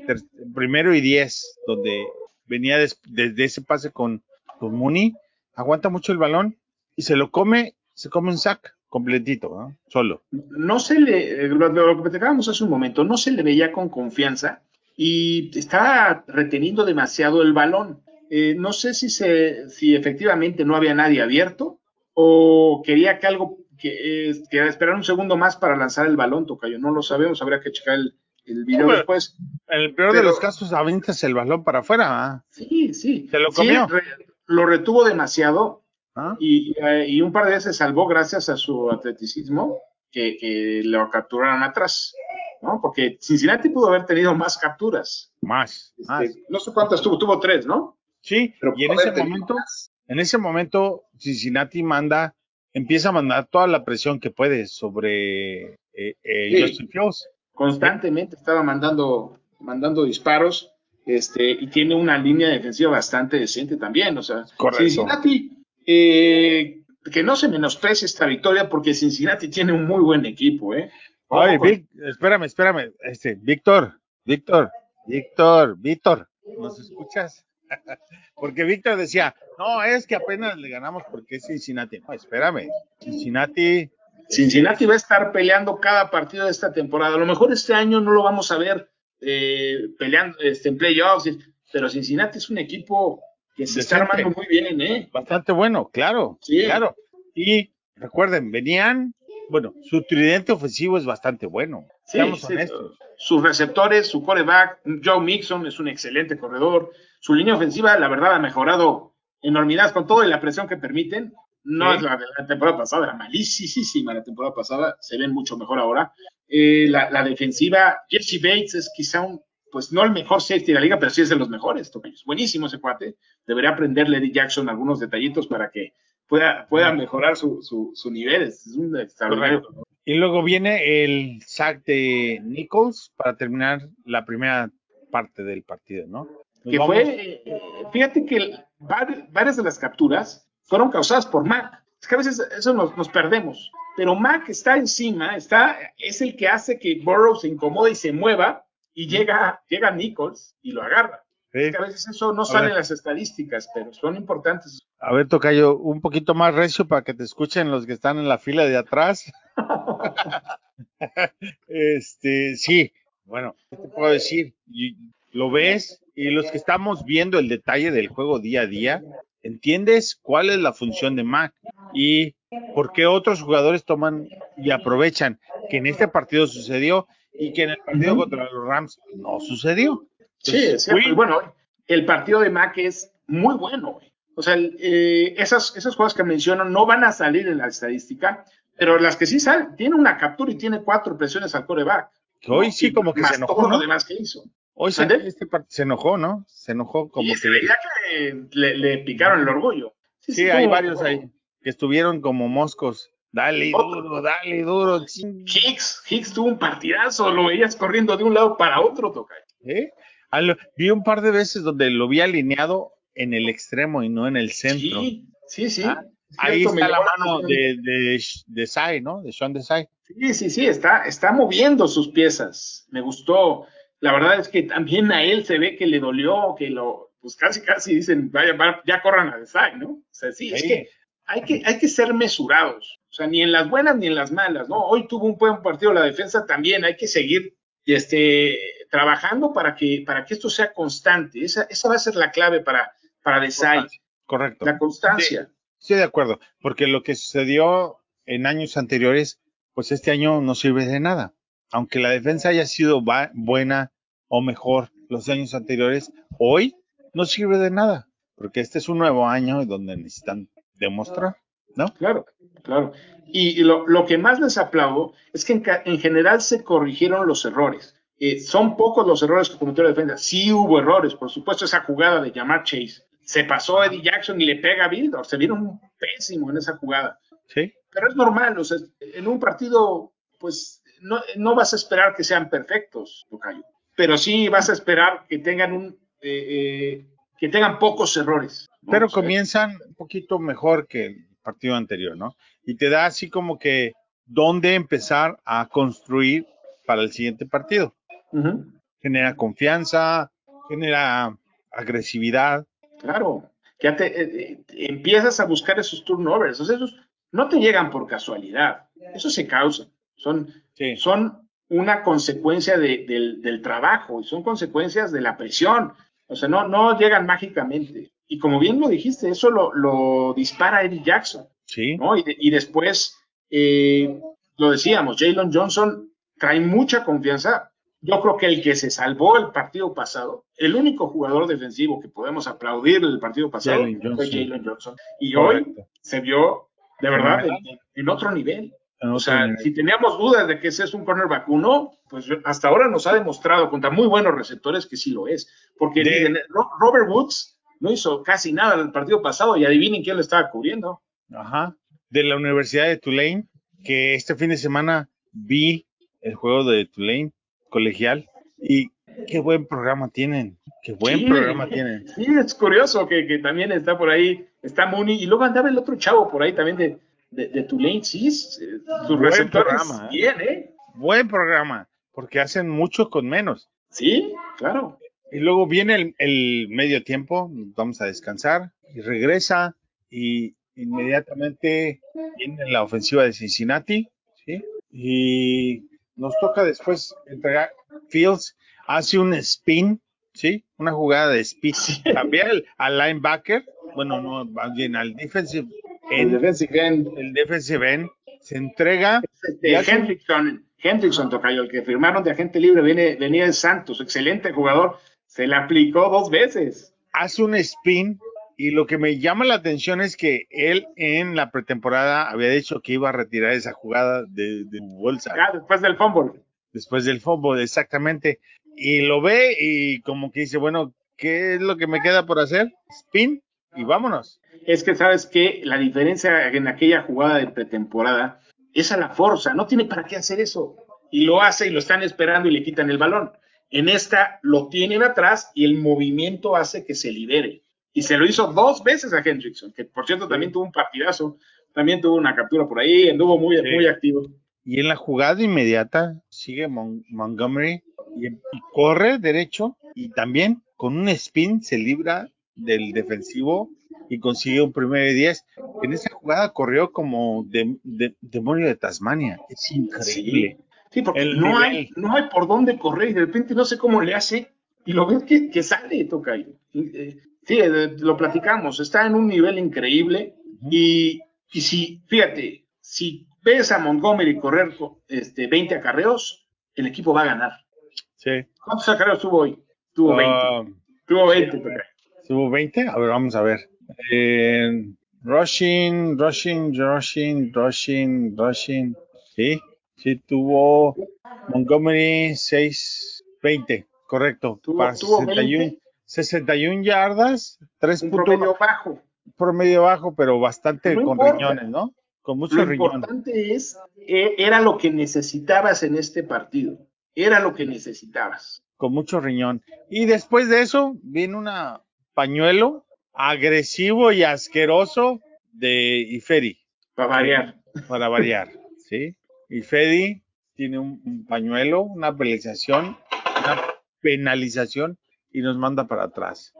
ter primero y diez, donde venía desde des ese pase con, con Mooney, aguanta mucho el balón y se lo come, se come un sack completito, ¿no? solo. No se le, lo, lo que platicábamos hace un momento, no se le veía con confianza y está reteniendo demasiado el balón. Eh, no sé si, se, si efectivamente no había nadie abierto o quería que algo, que, eh, que esperar un segundo más para lanzar el balón, Tocayo. No lo sabemos, habría que checar el, el video Hombre, después. En el peor Pero, de los casos, avientas el balón para afuera. ¿eh? Sí, sí. Se lo comió. Sí, re, lo retuvo demasiado ¿Ah? y, y, un par de veces salvó gracias a su atleticismo que, que lo capturaron atrás. ¿no? Porque Cincinnati pudo haber tenido más capturas. Más, Este, más. No sé cuántas tuvo, tuvo tres, ¿no? Sí, Pero y en ese momento, más. en ese momento, Cincinnati manda, empieza a mandar toda la presión que puede sobre eh, eh, Sí. Justin Fields. Constantemente estaba mandando, mandando disparos. Este, y tiene una línea defensiva bastante decente también. O sea, Correcto. Cincinnati, eh, que no se menosprecie esta victoria, porque Cincinnati tiene un muy buen equipo, ¿eh? Oye, Vic, espérame, espérame, este, Víctor, Víctor, Víctor, Víctor, ¿nos escuchas? Porque Víctor decía, no, es que apenas le ganamos porque es Cincinnati. No, espérame, Cincinnati, Cincinnati va a estar peleando cada partido de esta temporada. A lo mejor este año no lo vamos a ver eh, peleando este, en playoffs, pero Cincinnati es un equipo que se está armando muy bien, ¿eh? bastante bueno, claro, Sí. claro. Y recuerden, venían, bueno, su tridente ofensivo es bastante bueno, Sí, seamos sí, honestos. Sus receptores, su coreback, Joe Mixon es un excelente corredor. Su línea ofensiva, la verdad, ha mejorado enormidad con todo y la presión que permiten. No Sí. es la de la temporada pasada, era malísima la temporada pasada, se ven mucho mejor ahora. Eh, la, la defensiva, Jesse Bates es quizá un, pues no el mejor safety de la liga, pero sí es de los mejores. Buenísimo ese cuate. Debería aprenderle Eddie Jackson algunos detallitos para que pueda, pueda mejorar su, su, su nivel. Es un extraordinario. Y luego viene el sack de Nichols para terminar la primera parte del partido, ¿no? Nos que vamos- fue, eh, fíjate que varias de las capturas fueron causadas por Mac. Es que a veces eso nos, nos perdemos, pero Mac está encima, está, es el que hace que Burrow se incomode y se mueva y llega, llega Nichols y lo agarra. Sí. Es que a veces eso no A sale ver. en las estadísticas, pero son importantes. A ver, Tocayo, un poquito más recio para que te escuchen los que están en la fila de atrás. este, sí, bueno, ¿qué te puedo decir? Lo ves y los que estamos viendo el detalle del juego día a día, entiendes cuál es la función de Mac y por qué otros jugadores toman y aprovechan que en este partido sucedió y que en el partido contra los Rams no sucedió. Sí, Entonces, es Y bueno, el partido de Mac es muy bueno. güey. O sea, eh, esas, esas cosas que menciono no van a salir en la estadística, pero las que sí salen, tiene una captura y tiene cuatro presiones al coreback. que hoy sí como que más se enojó, todo lo demás que hizo. Hoy se, este se enojó, ¿no? Se enojó como y que... se veía que le, le picaron el orgullo. Sí, hay tuvo- varios ahí que estuvieron como moscos. Dale Otro. duro, dale duro. Hicks, Hicks tuvo un partidazo, lo veías corriendo de un lado para otro, toca. ¿Eh? Lo- vi un par de veces donde lo vi alineado en el extremo y no en el centro. Sí, sí, sí. Ah, Es Ahí cierto, está la mano de, de, de Sai, ¿no? De Sean Desai. Sí, sí, sí, está, está moviendo sus piezas. Me gustó. La verdad es que también a él se ve que le dolió, que lo, pues casi, casi dicen, vaya, va- ya corran a Desai, ¿no? O sea, sí, es que hay que, hay que ser mesurados. O sea, ni en las buenas ni en las malas, ¿no? Hoy tuvo un buen partido la defensa también, hay que seguir este, trabajando para que, para que esto sea constante. Esa, esa va a ser la clave para, para Desai, Correcto. la constancia. Estoy de acuerdo, porque lo que sucedió en años anteriores, pues este año no sirve de nada. Aunque la defensa haya sido buena o mejor los años anteriores, hoy no sirve de nada, porque este es un nuevo año donde necesitan demostrar, ¿no? Claro, claro. Y, lo, que más les aplaudo es que en general se corrigieron los errores. Eh, son pocos los errores que cometió la defensa. Sí hubo errores, por supuesto, esa jugada de llamar Chase. Se pasó Eddie Jackson y le pega a. Se vieron pésimo en esa jugada. Sí, Pero es normal, o sea, en un partido, pues no, no vas a esperar que sean perfectos, Tocayo. Pero sí vas a esperar que tengan un eh, eh, que tengan pocos errores. ¿no? pero O sea, comienzan un poquito mejor que el partido anterior, ¿no? Y te da así como que dónde empezar a construir para el siguiente partido. Genera confianza, genera agresividad. Claro, ya te eh, eh, empiezas a buscar esos turnovers. O sea, esos no te llegan por casualidad. Eso se causa. Son, Sí. son una consecuencia de- del, del trabajo y son consecuencias de la presión. O sea, no, no llegan mágicamente. Y como bien lo dijiste, eso lo, lo dispara Eddie Jackson. Sí, ¿no? Y, de- y después, eh, lo decíamos, Jalen Johnson trae mucha confianza. Yo creo que el que se salvó el partido pasado, el único jugador defensivo que podemos aplaudir el partido pasado Jalen fue Johnson. Jalen Johnson. Y hoy se vio, de verdad, en, en otro nivel. O sea, si teníamos dudas de que ese es un cornerback uno, pues hasta ahora nos ha demostrado contra muy buenos receptores que sí lo es. Porque Robert Woods no hizo casi nada el partido pasado y adivinen quién lo estaba cubriendo. Ajá. De la Universidad de Tulane, que este fin de semana vi el juego de Tulane colegial y qué buen programa tienen. Qué buen programa tienen. Sí, es curioso que, que, también está por ahí, está Mooney y luego andaba el otro chavo por ahí también de, de, Tulane, sí, sus Buen programa, ¿eh? bien, ¿eh? Buen programa, porque hacen mucho con menos. Sí, claro. Y luego viene el, medio tiempo, vamos a descansar, y regresa, y inmediatamente viene la ofensiva de Cincinnati, ¿sí? Y nos toca después entregar. Fields hace un spin, ¿sí? Una jugada de spin. También al linebacker, bueno, no, más bien al defensive el defensive end. El defensive end se entrega. Este, Hendrickson, Hendrickson Tocayo, el que firmaron de agente libre, viene, venía de Santos, excelente jugador. Se le aplicó dos veces. Hace un spin y lo que me llama la atención es que él en la pretemporada había dicho que iba a retirar esa jugada de, de bolsa. Ah, después del fútbol. Después del fútbol, exactamente. Y lo ve y como que dice, bueno, ¿qué es lo que me queda por hacer? Spin y vámonos es que sabes que la diferencia en aquella jugada de pretemporada es a la fuerza, no tiene para qué hacer eso. Y lo hace y lo están esperando y le quitan el balón. En esta lo tienen atrás y el movimiento hace que se libere. Y se lo hizo dos veces a Hendrickson, que por cierto también tuvo un partidazo, también tuvo una captura por ahí, anduvo muy, muy activo. Y en la jugada inmediata sigue Montgomery y, y corre derecho y también con un spin se libra del defensivo y consiguió un primer de 10. En esa jugada corrió como de, demonio de Tasmania. Es increíble. Sí, porque no hay, no hay por dónde correr y de repente no sé cómo le hace y lo ves que, que sale, toca. Eh, sí, eh, lo platicamos, está en un nivel increíble y, y si, fíjate, si ves a Montgomery correr este, 20 acarreos, el equipo va a ganar. Sí. ¿Cuántos acarreos tuvo hoy? Tuvo 20. Ah, tuvo 20, ¿Tuvo 20? A ver, vamos a ver. Eh, rushing, rushing, rushing, rushing, rushing. Sí, sí tuvo Montgomery 620, correcto. Tuvo, para 61, 61 yardas, 3 un promedio bajo. Promedio bajo, pero bastante con riñones, ¿no? Con muchos riñones. Lo importante es, e, era lo que necesitabas en este partido. Era lo que necesitabas. Con mucho riñón. Y después de eso, viene una pañuelo agresivo y asqueroso de Ifedi. Para variar. Para variar, ¿sí? Ifedi tiene un, pañuelo, una penalización, una penalización y nos manda para atrás.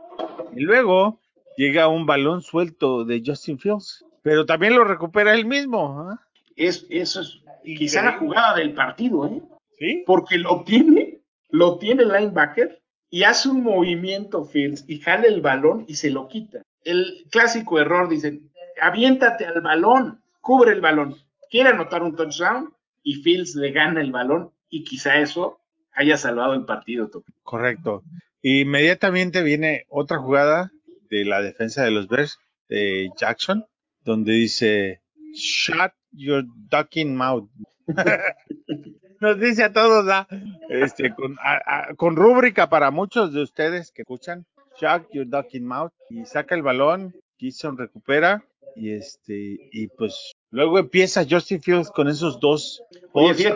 Y luego llega un balón suelto de Justin Fields, pero también lo recupera él mismo. ¿ah? Es, eso es quizá la jugada del partido, ¿eh? Sí. Porque lo tiene, lo tiene el linebacker y hace un movimiento Fields y jale el balón y se lo quita. El clásico error, dicen, aviéntate al balón, cubre el balón. Quiere anotar un touchdown y Fields le gana el balón y quizá eso haya salvado el partido. Correcto. Inmediatamente viene otra jugada de la defensa de los Bears, de Jackson, donde dice, shut your ducking mouth. nos dice a todos, este, con, rúbrica para muchos de ustedes que escuchan, Chuck your ducking mouth, y saca el balón, Gibson recupera, y este, y pues luego empieza Justin Fields con esos dos. Oye,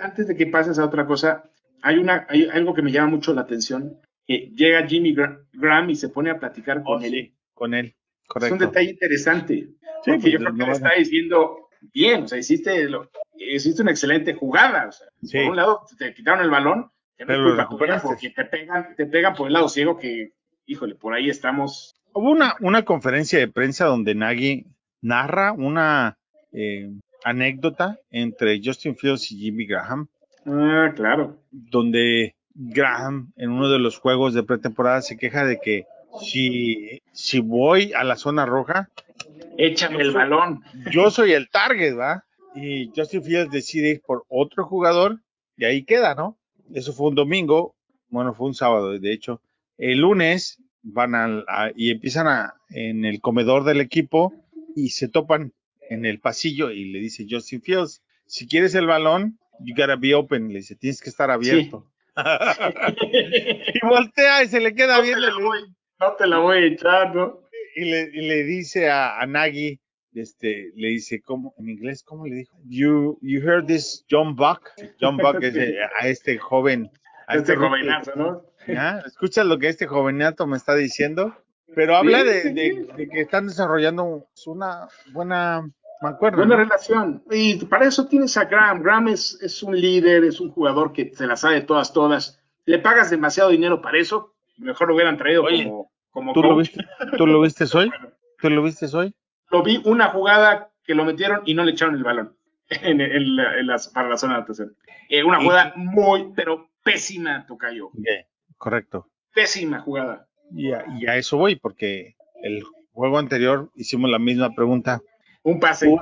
antes, de que pases a otra cosa, hay una, hay algo que me llama mucho la atención. Que llega Jimmy Graham y se pone a platicar con oh, él. con él, correcto. Es un detalle interesante. porque pues, yo creo que le está diciendo, bien, o sea, hiciste, lo, hiciste una excelente jugada. O sea, Por un lado, te quitaron el balón, pero lo recuperaste. Porque te pegan, te pegan por el lado ciego que, híjole, por ahí estamos. Hubo una, una conferencia de prensa donde Nagy narra una eh, anécdota entre Justin Fields y Jimmy Graham. Ah, claro. Donde Graham en uno de los juegos de pretemporada se queja de que si, si voy a la zona roja, échame el balón. Yo soy el target, ¿va? Y Justin Fields decide ir por otro jugador y ahí queda, ¿no? Eso fue un domingo, bueno, fue un sábado, de hecho. El lunes van a, y empiezan a, en el comedor del equipo y se topan en el pasillo y le dice Justin Fields, si quieres el balón, you gotta be open. Le dice, tienes que estar abierto. Y voltea y se le queda No bien. te voy, no te la voy a echar, ¿no? Y le, y le dice a, a Nagy, este, le dice, ¿cómo, en inglés, cómo le dijo? You, you heard this John Buck? John Buck es eh, a este joven. A Este rookie. jovenazo, ¿no? ¿Ya? ¿Escuchas lo que este jovenato me está diciendo? Pero habla Sí, de, sí, de- sí. de que están desarrollando una buena mancuerna. Buena ¿no? relación. Y para eso tienes a Graham. Graham es, es un líder, es un jugador que se la sabe todas, todas. Le pagas demasiado dinero para eso. Mejor lo hubieran traído Oye, como, como ¿Tú lo viste? ¿Tú lo viste hoy? ¿Tú lo viste hoy? Lo vi una jugada que lo metieron y no le echaron el balón en, en la- en las- para la zona de anotación. Eh, una Y- jugada muy, pero pésima, Tocayo. Bien, correcto. Pésima jugada. Y a, y a eso voy, porque el juego anterior hicimos la misma pregunta. Un pase. Tú,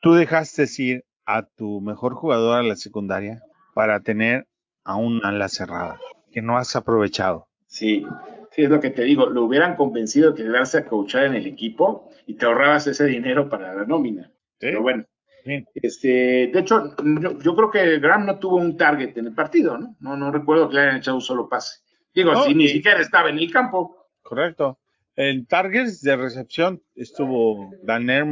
tú dejaste ir a tu mejor jugador a la secundaria para tener a un ala cerrada, que no has aprovechado. Sí, sí, es lo que te digo. Lo hubieran convencido de quedarse a coachar en el equipo y te ahorrabas ese dinero para la nómina. Pero bueno, Bien. este, de hecho, yo, yo creo que Graham no tuvo un target en el partido, ¿no? No, no recuerdo que le hayan echado un solo pase. Digo, No, si ni siquiera estaba en el campo. Correcto. En targets de recepción estuvo Danner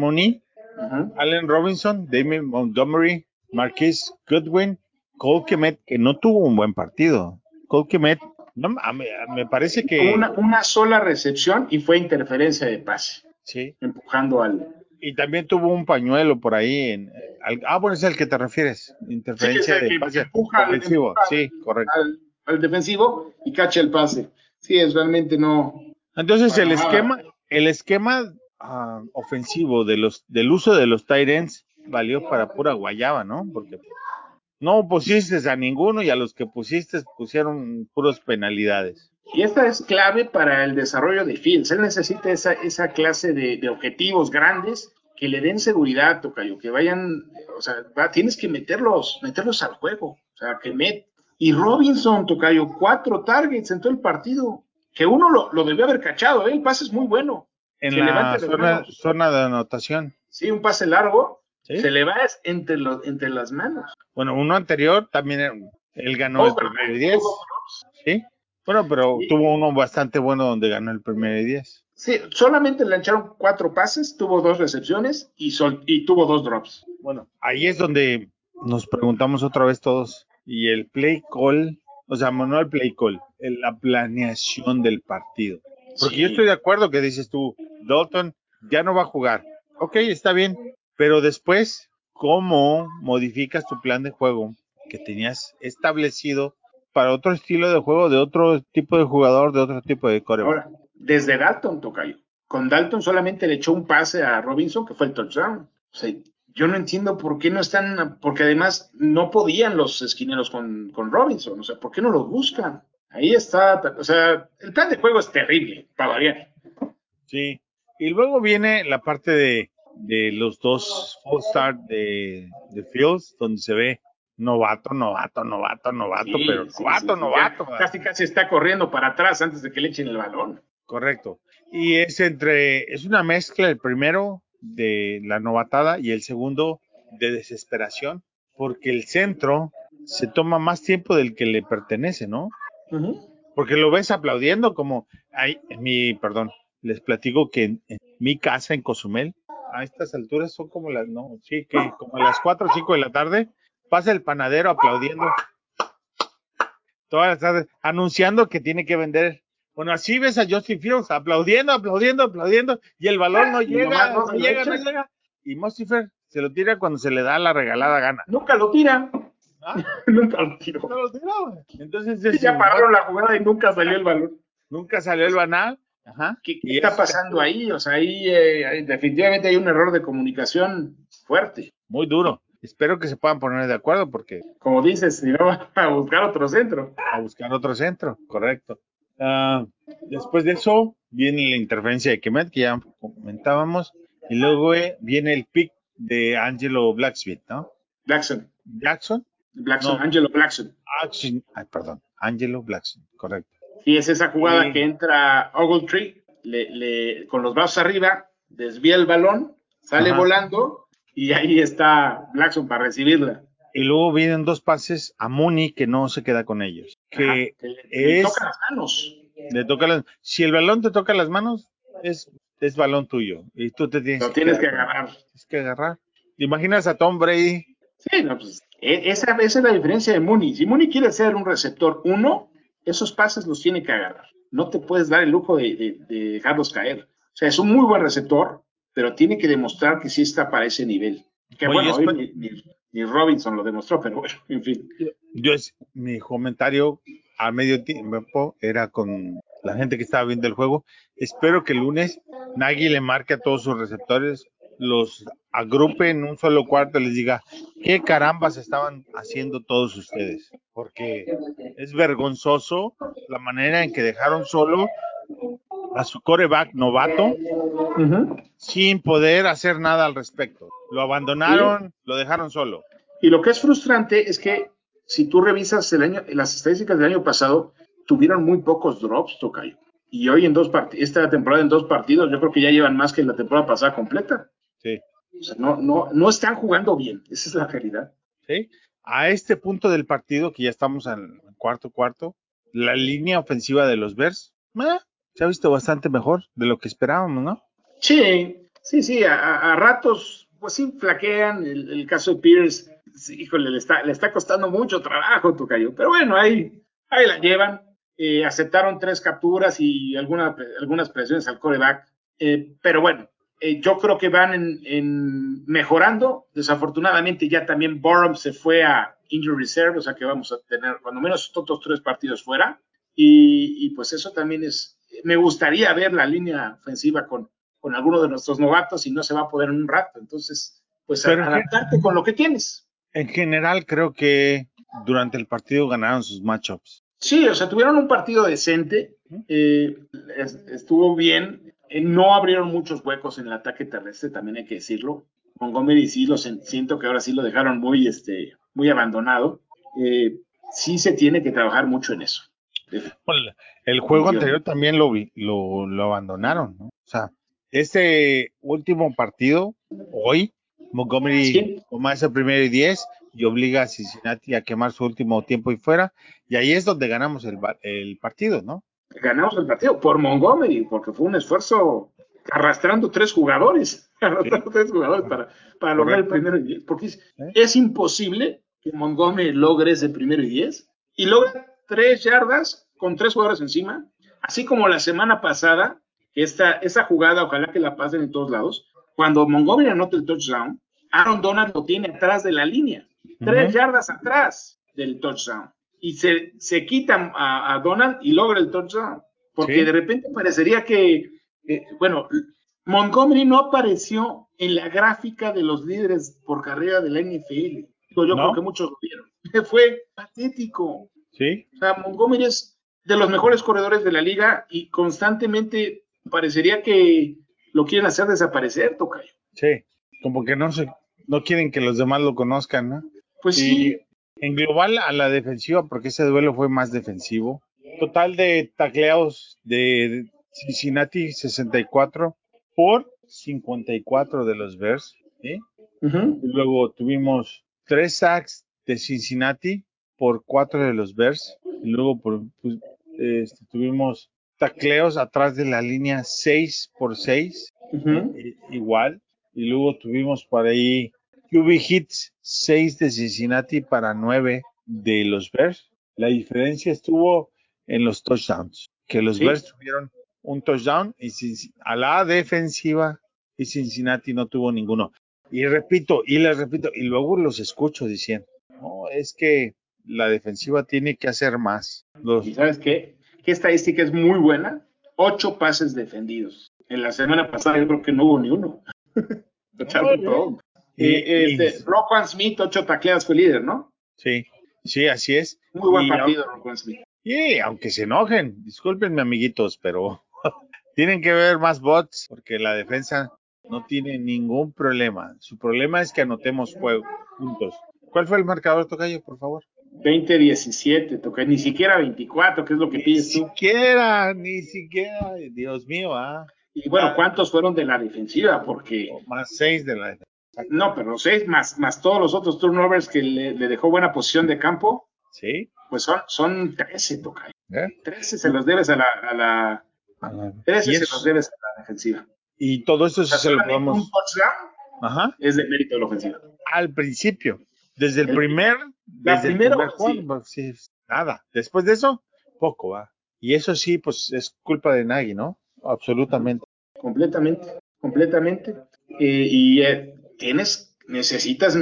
Allen Robinson, Damien Montgomery, Marquis Goodwin, Cole Kemet, que no tuvo un buen partido. Cole Kemet, no, a me parece que Una, una sola recepción y fue interferencia de pase, sí. empujando al. Y también tuvo un pañuelo por ahí. En, al- ah, bueno, es el que te refieres. Interferencia Sí, de pase empuja al- empuja Sí, correcto. al, al defensivo y cacha el pase. Sí, es realmente no. Entonces el nada. esquema, el esquema ah, ofensivo de los, del uso de los ends valió para pura guayaba, ¿no? Porque no pusiste a ninguno y a los que pusiste pusieron puros penalidades. Y esta es clave para el desarrollo de Fields. Él necesita esa, esa clase de, de objetivos grandes que le den seguridad, Tocayo, que vayan, o sea, va- tienes que meterlos, meterlos al juego. O sea, que met. Y Robinson, Tocayo, cuatro targets en todo el partido. Que uno lo, lo debió haber cachado, ¿eh? el pase es muy bueno. En la zona, de anotación. Sí, un pase largo, ¿sí? se le va entre, los, entre las manos. Bueno, uno anterior también eh, él ganó el Oh, pero primer y diez. tuvo- ¿sí? Bueno, pero Sí. tuvo uno bastante bueno donde ganó el primer y diez. Sí, solamente le echaron cuatro pases, tuvo dos recepciones y, sol- y tuvo dos drops. Bueno, ahí es donde nos preguntamos otra vez todos. Y el play call, o sea, no el play call, el- la planeación del partido. Porque Sí. yo estoy de acuerdo que dices tú, Dalton ya no va a jugar. Ok, está bien. Pero después, ¿cómo modificas tu plan de juego que tenías establecido para otro estilo de juego, de otro tipo de jugador, de otro tipo de coreback? Ahora, desde Dalton, Tocayo. Con Dalton solamente le echó un pase a Robinson, que fue el touchdown. O sea, yo no entiendo por qué no están, porque además no podían los esquineros con, con Robinson. O sea, ¿por qué no los buscan? Ahí está, o sea, el plan de juego es terrible, para variar. Sí. Y luego viene la parte de, de los dos full start de, de Fields, donde se ve novato, novato, novato, novato, Sí, pero sí, novato, sí, novato. Casi, casi está corriendo para atrás antes de que le echen el balón. Correcto. Y es entre, es una mezcla el primero de la novatada y el segundo de desesperación, porque el centro se toma más tiempo del que le pertenece, ¿no? Porque lo ves aplaudiendo como, ay, mi, perdón, les platico que en, en mi casa en Cozumel, a estas alturas son como las, no, sí, que como a las 4 o 5 de la tarde, pasa el panadero aplaudiendo todas las tardes, anunciando que tiene que vender. Bueno, así ves a Justin Fields aplaudiendo, aplaudiendo, aplaudiendo, y el balón no llega, no llega, no llega. Y Mostifer se lo tira cuando se le da la regalada gana. Nunca lo tira. ¿Ah? nunca lo tiró. No lo tiró. Entonces, ya pararon la jugada y nunca salió el balón. nunca salió el banal. Ajá. ¿Qué, está es- pasando ahí? O sea, ahí eh, definitivamente hay un error de comunicación fuerte. Muy duro. Espero que se puedan poner de acuerdo porque Como dices, si no, a buscar otro centro. a buscar otro centro, correcto. Ah, después de eso viene la interferencia de Kemet, que ya comentábamos, y luego eh, viene el pick de Angelo Blacksmith, ¿no? Blackson. Jackson, Blackson, No. Angelo Blackson. Action- ay, perdón, Angelo Blacksmith, correcto. Y es esa jugada Sí. que entra Ogletree, le, le, con los brazos arriba, desvía el balón, sale Ajá. volando y ahí está Blackson para recibirla. Y luego vienen dos pases a Mooney que no se queda con ellos. Que, Ajá, que le- le es- toca las manos. le toca las, si el balón te toca las manos, es, es balón tuyo. Y tú te tienes, Lo tienes que agarrar. Tienes que agarrar. ¿Te imaginas a Tom Brady? Sí, no, pues, e- esa, esa es la diferencia de Mooney. Si Mooney quiere ser un receptor uno, esos pases los tiene que agarrar. No te puedes dar el lujo de, de- de dejarlos caer. O sea, es un muy buen receptor, pero tiene que demostrar que sí está para ese nivel. Que Oye, bueno, hoy ni, ni- ni Robinson lo demostró, pero bueno, en fin. Yo es, mi comentario a medio tiempo era con la gente que estaba viendo el juego. Espero que el lunes Nagy le marque a todos sus receptores, los agrupe en un solo cuarto y les diga qué carambas estaban haciendo todos ustedes. Porque es vergonzoso la manera en que dejaron solo a su coreback novato sin poder hacer nada al respecto. Lo abandonaron, lo dejaron solo. Y lo que es frustrante es que si tú revisas el año, las estadísticas del año pasado, tuvieron muy pocos drops, Tocayo. Y hoy en dos partidos, esta temporada en dos partidos, yo creo que ya llevan más que la temporada pasada completa. Sí. O sea, no, no, no están jugando bien, esa es la realidad. ¿sí? A este punto del partido, que ya estamos en cuarto cuarto, la línea ofensiva de los Bears eh, se ha visto bastante mejor de lo que esperábamos, ¿no? Sí, sí, sí, a, a- ratos, pues sí, flaquean. El, el caso de Pierce, sí, híjole, le está, le está costando mucho trabajo, Tocayo. Pero bueno, ahí, ahí la llevan. Eh, aceptaron tres capturas y alguna- algunas presiones al coreback. Eh, pero bueno, eh, yo creo que van en, en mejorando. Desafortunadamente ya también Borum se fue a injury reserve, o sea que vamos a tener cuando menos estos tres partidos fuera. Y, y pues eso también es, me gustaría ver la línea ofensiva con, con alguno de nuestros novatos y no se va a poder en un rato. Entonces, pues adaptarte con lo que tienes. En general, creo que durante el partido ganaron sus matchups. Sí, o sea, tuvieron un partido decente, eh, es- estuvo bien, no abrieron muchos huecos en el ataque terrestre, también hay que decirlo. Montgomery sí lo siento que ahora sí lo dejaron muy, este, muy abandonado. Eh, sí se tiene que trabajar mucho en eso. Bueno, el juego anterior también lo, vi- lo, lo abandonaron, ¿no? O sea, este último partido, hoy, Montgomery Sí. toma ese primero y diez y obliga a Cincinnati a quemar su último tiempo y fuera, y ahí es donde ganamos el, el partido, ¿no? Ganamos el partido por Montgomery, porque fue un esfuerzo arrastrando tres jugadores, arrastrando tres jugadores para, para lograr el primero y diez, porque es, es imposible que Montgomery logre ese primero y diez y logra tres yardas con tres jugadores encima, así como la semana pasada, esta, esa jugada, ojalá que la pasen en todos lados, cuando Montgomery anota el touchdown, Aaron Donald lo tiene atrás de la línea, tres yardas atrás del touchdown. Y se, se quitan a, a Donald y logra el touchdown. Porque Sí. de repente parecería que, eh, bueno, Montgomery no apareció en la gráfica de los líderes por carrera de la NFL. Digo, Yo ¿No? creo que muchos lo vieron. Fue patético. Sí, O sea, Montgomery es de los mejores corredores de la liga y constantemente parecería que lo quieren hacer desaparecer, Tocayo. sí. Como que no se, no quieren que los demás lo conozcan, ¿no? Pues Y sí, en global a la defensiva, porque ese duelo fue más defensivo. Total de tacleados de Cincinnati 64 por 54 de los Bears. ¿sí? ujú, Y luego tuvimos tres sacks de Cincinnati por cuatro de los Bears. Y luego por- pues, este, tuvimos tacleos atrás de la línea 6 por 6 ujú. i- igual. Y luego tuvimos por ahí QB hits 6 de Cincinnati para 9 de los Bears. La diferencia estuvo en los touchdowns, que los Sí. Bears tuvieron un touchdown y a la defensiva y Cincinnati no tuvo ninguno. Y repito, y les repito, y luego los escucho diciendo, no, es que la defensiva tiene que hacer más. Los, ¿Y sabes qué? ¿Qué estadística es muy buena? Ocho pases defendidos. En la semana pasada yo creo que no hubo ni uno. Y- Eh, y- este, Roquan Smith, ocho tacleadas, fue líder, ¿no? sí, sí, así es. Muy buen Y partido, Roquan Smith. Y aunque se enojen, discúlpenme amiguitos, pero tienen que ver más bots porque la defensa no tiene ningún problema. Su problema es que anotemos juego, puntos. ¿Cuál fue el marcador, Tocayo, por favor? 20-17, toca, ni siquiera 24, que es lo que Ni pides tú. siquiera, ni siquiera, Dios mío, ah, Y bueno, ¿cuántos fueron de la defensiva? Porque más seis de la defensa. No, pero seis más, más todos los otros turnovers que le, le dejó buena posición de campo, Sí. pues son, son 13, toca. ¿eh? 13 se los debes a la, a la 13 Y, se eso- los debes a la defensiva. y todo eso O sea, se lo podemos. un touchdown Ajá. es de mérito de la ofensiva. Al principio. Desde el El- primer. la desde el primer juego, sí. pues, sí, nada. Después de eso, poco va. Y eso sí, pues es culpa de Nagy, ¿no? Absolutamente. completamente, completamente. Eh, y eh, tienes, necesitas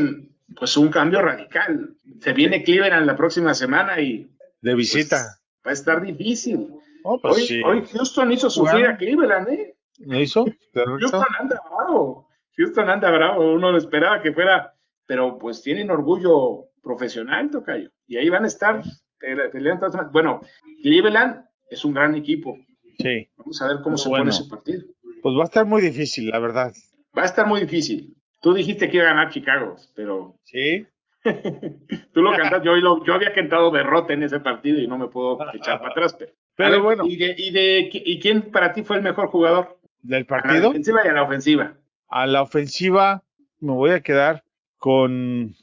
pues un cambio radical. Se viene Cleveland la próxima semana y De pues, visita. va a estar difícil. Oh, pues Hoy, sí. hoy Houston hizo sufrir Bueno. a Cleveland, ¿eh? ¿Lo hizo? Houston anda bravo. Houston anda bravo. Uno lo esperaba que fuera, pero pues tienen orgullo profesional, Tocayo. Y ahí van a estar peleando. Bueno, Cleveland es un gran equipo. Sí. Vamos a ver cómo Pero se bueno. pone ese partido. Pues va a estar muy difícil, la verdad. Va a estar muy difícil. Tú dijiste que iba a ganar Chicago, pero Sí. tú lo cantaste. Yo, había cantado derrota en ese partido y no me puedo echar para atrás. Pero, Pero ver, bueno. ¿y, de, y, de- ¿y quién para ti fue el mejor jugador? Del A la partido. defensiva y a la ofensiva. A la ofensiva me voy a quedar con...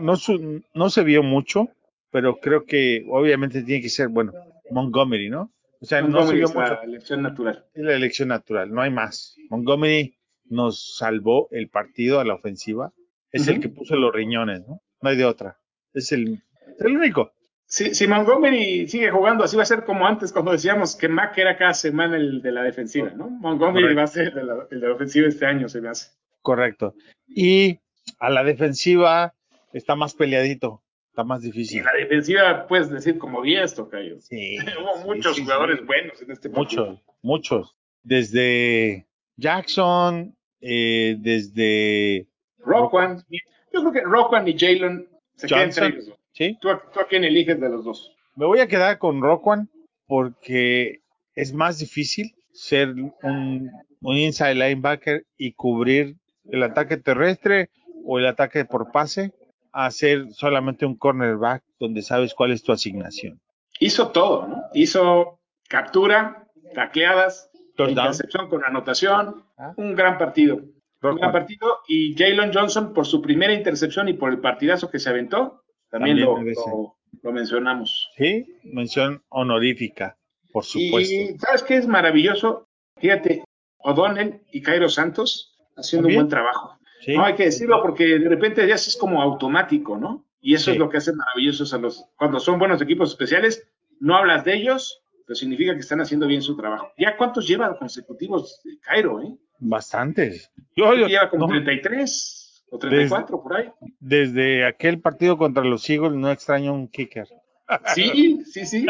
No, su- no se vio mucho, pero creo que obviamente tiene que ser, bueno, Montgomery, ¿no? O sea, no se Montgomery vio es mucho. la elección natural. Es la elección natural, no hay más. Montgomery nos salvó el partido a la ofensiva. Es el que puso los riñones, ¿no? No hay de otra. Es el, es el único. Si, si Montgomery sigue jugando así, va a ser como antes cuando decíamos que Mack era cada semana el de la defensiva, ¿no? Montgomery Correcto. va a ser el de, la, el de la ofensiva este año, se me hace. Correcto. Y a la defensiva está más peleadito, está más Y difícil. la defensiva, puedes decir como 10, Tocayo. Sí, Hubo sí, muchos sí, sí. jugadores buenos en este partido. Muchos, muchos. Desde Jackson, eh, desde Roquan. Yo creo que Roquan y Jalen se quedan entre Johnson. ellos dos. ¿sí? ¿Tú, a- tú a quién eliges de los dos? Me voy a quedar con Roquan porque es más difícil ser un, un inside linebacker y cubrir el ataque terrestre o el ataque por pase a ser solamente un cornerback donde sabes cuál es tu asignación. Hizo todo, ¿no? Hizo captura, tacleadas. Intercepción con anotación. Ah. Un gran partido. Un gran partido. Y Jalen Johnson, por su primera intercepción y por el partidazo que se aventó, también, También lo, merece. lo- lo mencionamos. Sí, mención honorífica, por supuesto. Y ¿sabes qué es maravilloso? Fíjate, O'Donnell y Cairo Santos haciendo También. un buen trabajo. Sí. No hay que decirlo porque de repente ya es como automático, ¿no? Y eso Sí. es lo que hace maravillosos a los. Cuando son buenos equipos especiales, no hablas de ellos, pero significa que están haciendo bien su trabajo. ¿Ya cuántos lleva consecutivos eh, Cairo, eh? Bastantes. Yo- yo- Lleva como no, 33 o 34 por ahí. desde aquel partido contra los Eagles no extraño un kicker. Sí, sí, sí.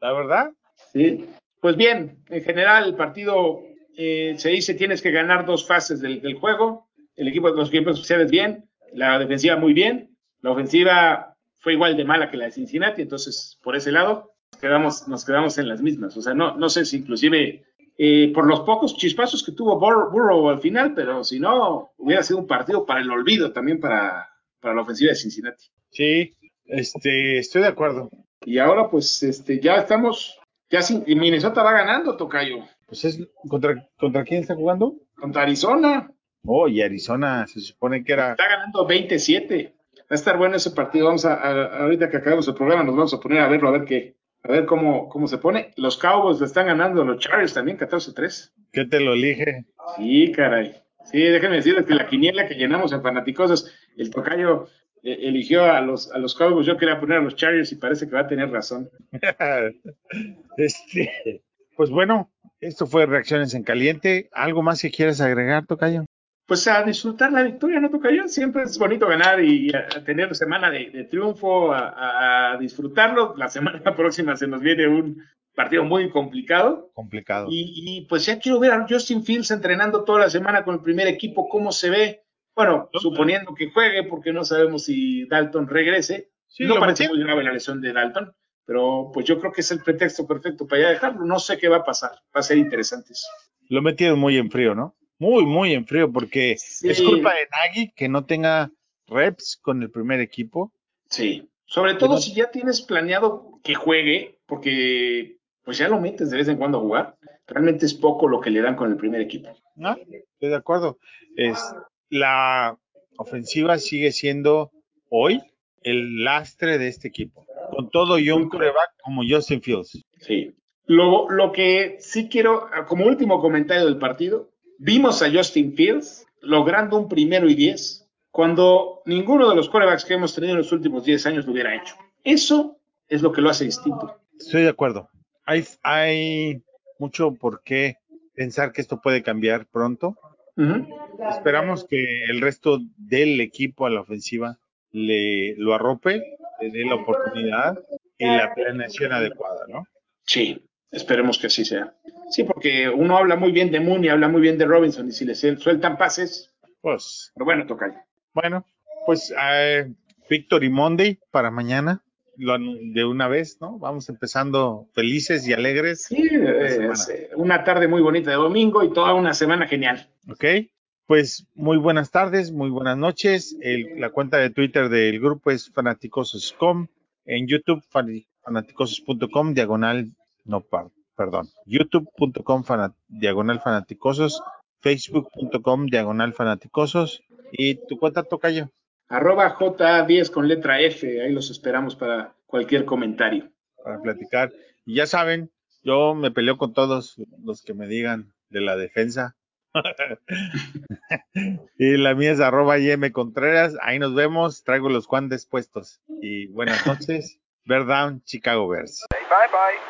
La verdad. Sí. Pues bien, en general el partido eh, se dice tienes que ganar dos fases del, del juego. El equipo de los equipos especiales bien, la defensiva muy bien, la ofensiva fue igual de mala que la de Cincinnati, entonces por ese lado quedamos, nos quedamos en las mismas. O sea, no, no sé si inclusive eh, por los pocos chispazos que tuvo Bur- Burrow al final, pero si no, hubiera sido un partido para el olvido también para, para la ofensiva de Cincinnati. Sí, este, estoy de acuerdo. Y ahora pues este, ya estamos, ya sin, y Minnesota va ganando, Tocayo, Pues es contra contra quién está jugando? contra Arizona. Oh, y Arizona se supone que era Está ganando 27. Va a estar bueno ese partido. Vamos a, a- ahorita que acabemos el programa, nos vamos a poner a verlo, a ver qué, a ver cómo, cómo se pone. Los Cowboys le están ganando, los Chargers también, 14-3. ¿Qué te lo elige? Sí, caray. Sí, déjenme decirles que la quiniela que llenamos en Fanaticosas, el tocayo eh, eligió a los, a los Cowboys. Yo quería poner a los Chargers y parece que va a tener razón. este, pues bueno, esto fue Reacciones en Caliente. ¿Algo más que quieras agregar, Tocayo? Pues a disfrutar la victoria, ¿no, Tocayo? Siempre es bonito ganar y a, tener semana de, de triunfo, a, a disfrutarlo. La semana próxima se nos viene un partido muy complicado. Complicado. Y, y, pues ya quiero ver a Justin Fields entrenando toda la semana con el primer equipo, cómo se ve. Bueno, suponiendo que juegue, porque no sabemos si Dalton regrese. Sí, no parece muy grave la lesión de Dalton, pero pues yo creo que es el pretexto perfecto para ya dejarlo. No sé qué va a pasar, va a ser interesante eso. Lo metieron muy en frío, ¿no? Muy, muy en frío, porque Sí. es culpa de Nagy que no tenga reps con el primer equipo. Sí, sobre todo Pero- si ya tienes planeado que juegue, porque pues ya lo metes de vez en cuando a jugar. Realmente es poco lo que le dan con el primer equipo. ¿No? Estoy de acuerdo. Es la ofensiva sigue siendo hoy el lastre de este equipo. Con todo y un coreback como Justin Fields. Sí. Lo, lo que sí quiero, como último comentario del partido, vimos a Justin Fields logrando un primero y diez cuando ninguno de los corebacks que hemos tenido en los últimos 10 años lo hubiera hecho. Eso es lo que lo hace distinto. Estoy de acuerdo. Hay, hay mucho por qué pensar que esto puede cambiar pronto. Esperamos que el resto del equipo a la ofensiva le lo arrope, le dé la oportunidad y la planeación adecuada, ¿no? Sí, esperemos que así sea. Sí, porque uno habla muy bien de Mooney, habla muy bien de Robinson, y si le sueltan pases, Pues pero bueno, toca bueno, pues eh, Victory Monday para mañana, lo de una vez, ¿no? Vamos empezando felices y alegres, Sí, eh, es, eh, una tarde muy bonita de domingo y toda una semana genial. ¿ok? Pues muy buenas tardes, muy buenas noches. El- la cuenta de Twitter del grupo es fanaticosos.com. En YouTube, fanaticosos.com, diagonal, no, par- perdón, youtube.com, fana- diagonal fanaticosos, facebook.com, diagonal fanaticosos. ¿Y tu cuenta, Tocayo? Arroba J10 con letra F, ahí los esperamos para cualquier comentario. para platicar. Y ya saben, yo me peleo con todos los que me digan de la defensa. y la mía es arroba YM Contreras. Ahí nos vemos. Traigo los guantes puestos. Y buenas noches. Bear down, Chicago Bears. Bye bye.